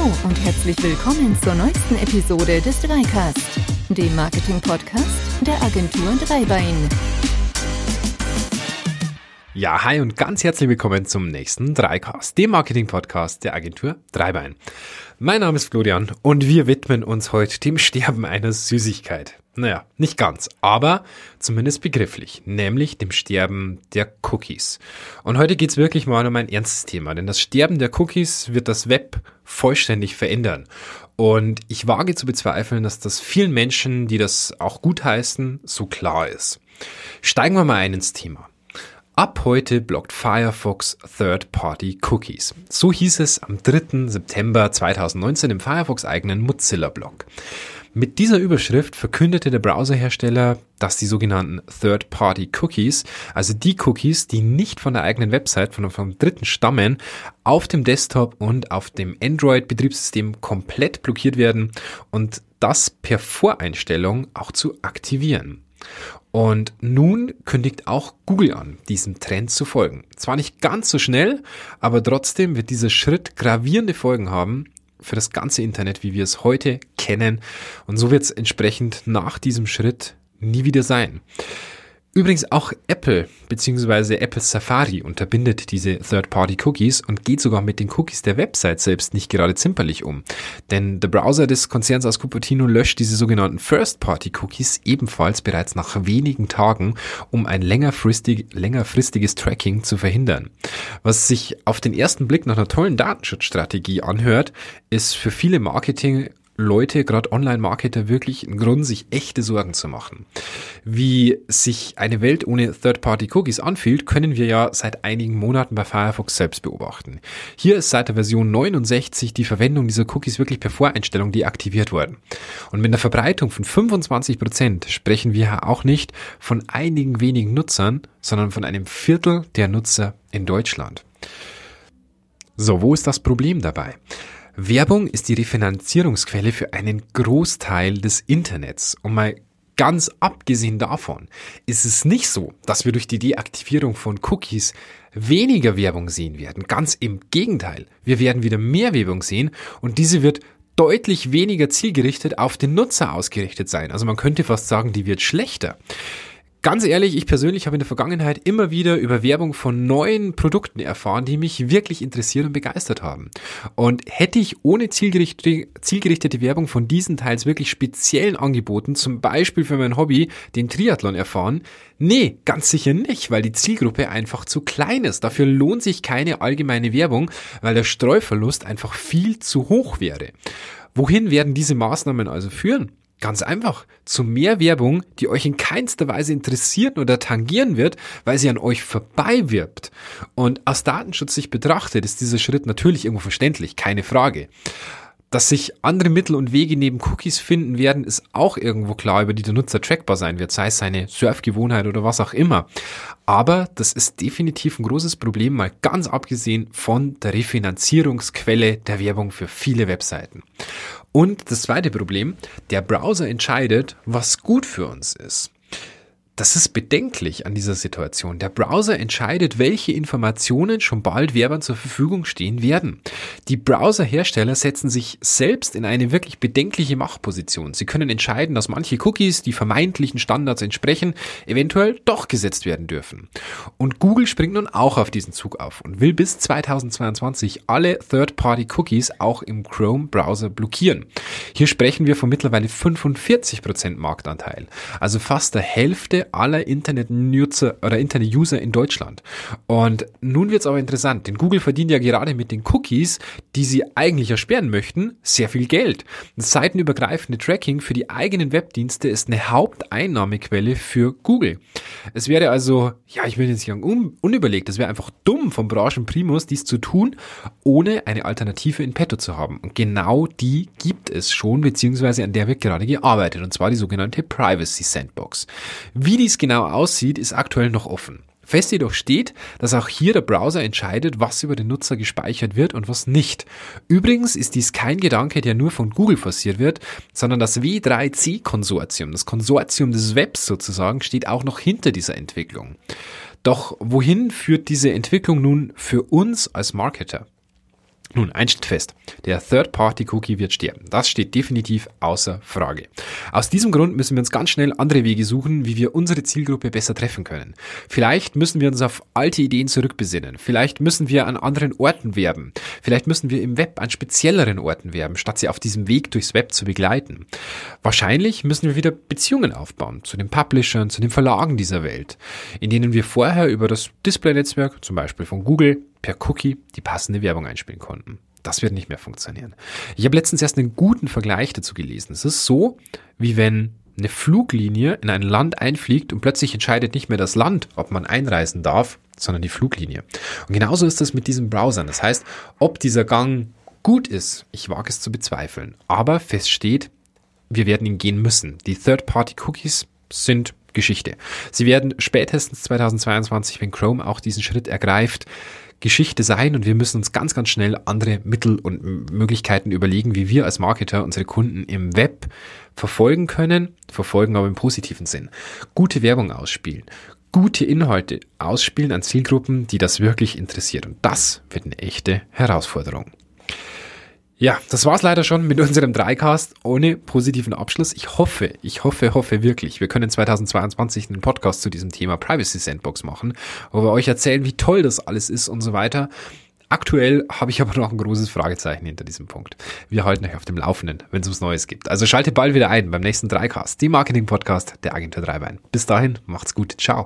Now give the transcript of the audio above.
Hallo und herzlich willkommen zur neuesten Episode des Dreicast, dem Marketing-Podcast der Agentur Dreibein. Ja, hi und ganz herzlich willkommen zum nächsten Dreicast, dem Marketing-Podcast der Agentur Dreibein. Mein Name ist Florian und wir widmen uns heute dem Sterben einer Süßigkeit. Naja, nicht ganz, aber zumindest begrifflich, nämlich dem Sterben der Cookies. Und heute geht's wirklich mal um ein ernstes Thema, denn das Sterben der Cookies wird das Web vollständig verändern. Und ich wage zu bezweifeln, dass das vielen Menschen, die das auch gutheißen, so klar ist. Steigen wir mal ein ins Thema. Ab heute blockt Firefox Third-Party Cookies. So hieß es am 3. September 2019 im Firefox eigenen Mozilla-Blog. Mit dieser Überschrift verkündete der Browserhersteller, dass die sogenannten Third-Party-Cookies, also die Cookies, die nicht von der eigenen Website, von vom Dritten stammen, auf dem Desktop und auf dem Android-Betriebssystem komplett blockiert werden und das per Voreinstellung auch zu aktivieren. Und nun kündigt auch Google an, diesem Trend zu folgen. Zwar nicht ganz so schnell, aber trotzdem wird dieser Schritt gravierende Folgen haben für das ganze Internet, wie wir es heute kennen. Und so wird es entsprechend nach diesem Schritt nie wieder sein. Übrigens auch Apple bzw. Apple Safari unterbindet diese Third-Party-Cookies und geht sogar mit den Cookies der Website selbst nicht gerade zimperlich um. Denn der Browser des Konzerns aus Cupertino löscht diese sogenannten First-Party-Cookies ebenfalls bereits nach wenigen Tagen, um ein längerfristig, längerfristiges Tracking zu verhindern. Was sich auf den ersten Blick nach einer tollen Datenschutzstrategie anhört, ist für viele Marketing Leute, gerade Online-Marketer, wirklich einen Grund, sich echte Sorgen zu machen. Wie sich eine Welt ohne Third-Party-Cookies anfühlt, können wir ja seit einigen Monaten bei Firefox selbst beobachten. Hier ist seit der Version 69 die Verwendung dieser Cookies wirklich per Voreinstellung deaktiviert worden. Und mit einer Verbreitung von 25 Prozent sprechen wir auch nicht von einigen wenigen Nutzern, sondern von einem Viertel der Nutzer in Deutschland. So, wo ist das Problem dabei? Werbung ist die Refinanzierungsquelle für einen Großteil des Internets. Und mal ganz abgesehen davon ist es nicht so, dass wir durch die Deaktivierung von Cookies weniger Werbung sehen werden. Ganz im Gegenteil. Wir werden wieder mehr Werbung sehen und diese wird deutlich weniger zielgerichtet auf den Nutzer ausgerichtet sein. Also man könnte fast sagen, die wird schlechter. Ganz ehrlich, ich persönlich habe in der Vergangenheit immer wieder über Werbung von neuen Produkten erfahren, die mich wirklich interessiert und begeistert haben. Und hätte ich ohne zielgerichtete, Werbung von diesen teils wirklich speziellen Angeboten, zum Beispiel für mein Hobby, den Triathlon erfahren? Nee, ganz sicher nicht, weil die Zielgruppe einfach zu klein ist. Dafür lohnt sich keine allgemeine Werbung, weil der Streuverlust einfach viel zu hoch wäre. Wohin werden diese Maßnahmen also führen? Ganz einfach. Zu mehr Werbung, die euch in keinster Weise interessieren oder tangieren wird, weil sie an euch vorbei wirbt. Und aus Datenschutzsicht betrachtet ist dieser Schritt natürlich irgendwo verständlich, keine Frage. Dass sich andere Mittel und Wege neben Cookies finden werden, ist auch irgendwo klar, über die der Nutzer trackbar sein wird, sei es seine Surfgewohnheit oder was auch immer. Aber das ist definitiv ein großes Problem, mal ganz abgesehen von der Refinanzierungsquelle der Werbung für viele Webseiten. Und das zweite Problem, der Browser entscheidet, was gut für uns ist. Das ist bedenklich an dieser Situation. Der Browser entscheidet, welche Informationen schon bald Werbern zur Verfügung stehen werden. Die Browserhersteller setzen sich selbst in eine wirklich bedenkliche Machtposition. Sie können entscheiden, dass manche Cookies, die vermeintlichen Standards entsprechen, eventuell doch gesetzt werden dürfen. Und Google springt nun auch auf diesen Zug auf und will bis 2022 alle Third-Party-Cookies auch im Chrome-Browser blockieren. Hier sprechen wir von mittlerweile 45% Marktanteil, also fast der Hälfte aller Internet-Nutzer oder Internet-User in Deutschland. Und nun wird es aber interessant, denn Google verdient ja gerade mit den Cookies, die sie eigentlich ersperren möchten, sehr viel Geld. Das seitenübergreifende Tracking für die eigenen Webdienste ist eine Haupteinnahmequelle für Google. Es wäre also, ja, ich will jetzt nicht un unüberlegt, es wäre einfach dumm vom Branchenprimus, dies zu tun, ohne eine Alternative in petto zu haben. Und genau die gibt es schon, beziehungsweise an der wird gerade gearbeitet, und zwar die sogenannte Privacy Sandbox. Wie dies genau aussieht, ist aktuell noch offen. Fest jedoch steht, dass auch hier der Browser entscheidet, was über den Nutzer gespeichert wird und was nicht. Übrigens ist dies kein Gedanke, der nur von Google forciert wird, sondern das W3C-Konsortium, das Konsortium des Webs sozusagen, steht auch noch hinter dieser Entwicklung. Doch wohin führt diese Entwicklung nun für uns als Marketer? Nun, eins steht fest. Der Third-Party-Cookie wird sterben. Das steht definitiv außer Frage. Aus diesem Grund müssen wir uns ganz schnell andere Wege suchen, wie wir unsere Zielgruppe besser treffen können. Vielleicht müssen wir uns auf alte Ideen zurückbesinnen. Vielleicht müssen wir an anderen Orten werben. Vielleicht müssen wir im Web an spezielleren Orten werben, statt sie auf diesem Weg durchs Web zu begleiten. Wahrscheinlich müssen wir wieder Beziehungen aufbauen zu den Publishern, zu den Verlagen dieser Welt, in denen wir vorher über das Display-Netzwerk, zum Beispiel von Google, per Cookie die passende Werbung einspielen konnten. Das wird nicht mehr funktionieren. Ich habe letztens erst einen guten Vergleich dazu gelesen. Es ist so, wie wenn eine Fluglinie in ein Land einfliegt und plötzlich entscheidet nicht mehr das Land, ob man einreisen darf, sondern die Fluglinie. Und genauso ist das mit diesen Browsern. Das heißt, ob dieser Gang gut ist, ich wage es zu bezweifeln. Aber fest steht, wir werden ihn gehen müssen. Die Third-Party-Cookies sind Geschichte. Sie werden spätestens 2022, wenn Chrome auch diesen Schritt ergreift, Geschichte sein und wir müssen uns ganz, ganz schnell andere Mittel und Möglichkeiten überlegen, wie wir als Marketer unsere Kunden im Web verfolgen können, verfolgen aber im positiven Sinn. Gute Werbung ausspielen, gute Inhalte ausspielen an Zielgruppen, die das wirklich interessiert und das wird eine echte Herausforderung. Ja, das war's leider schon mit unserem Dreicast ohne positiven Abschluss. Ich hoffe, ich hoffe, hoffe wirklich, wir können 2022 einen Podcast zu diesem Thema Privacy Sandbox machen, wo wir euch erzählen, wie toll das alles ist und so weiter. Aktuell habe ich aber noch ein großes Fragezeichen hinter diesem Punkt. Wir halten euch auf dem Laufenden, wenn es was Neues gibt. Also schaltet bald wieder ein beim nächsten Dreicast, dem Marketing-Podcast der Agentur Dreibein. Bis dahin, macht's gut, ciao.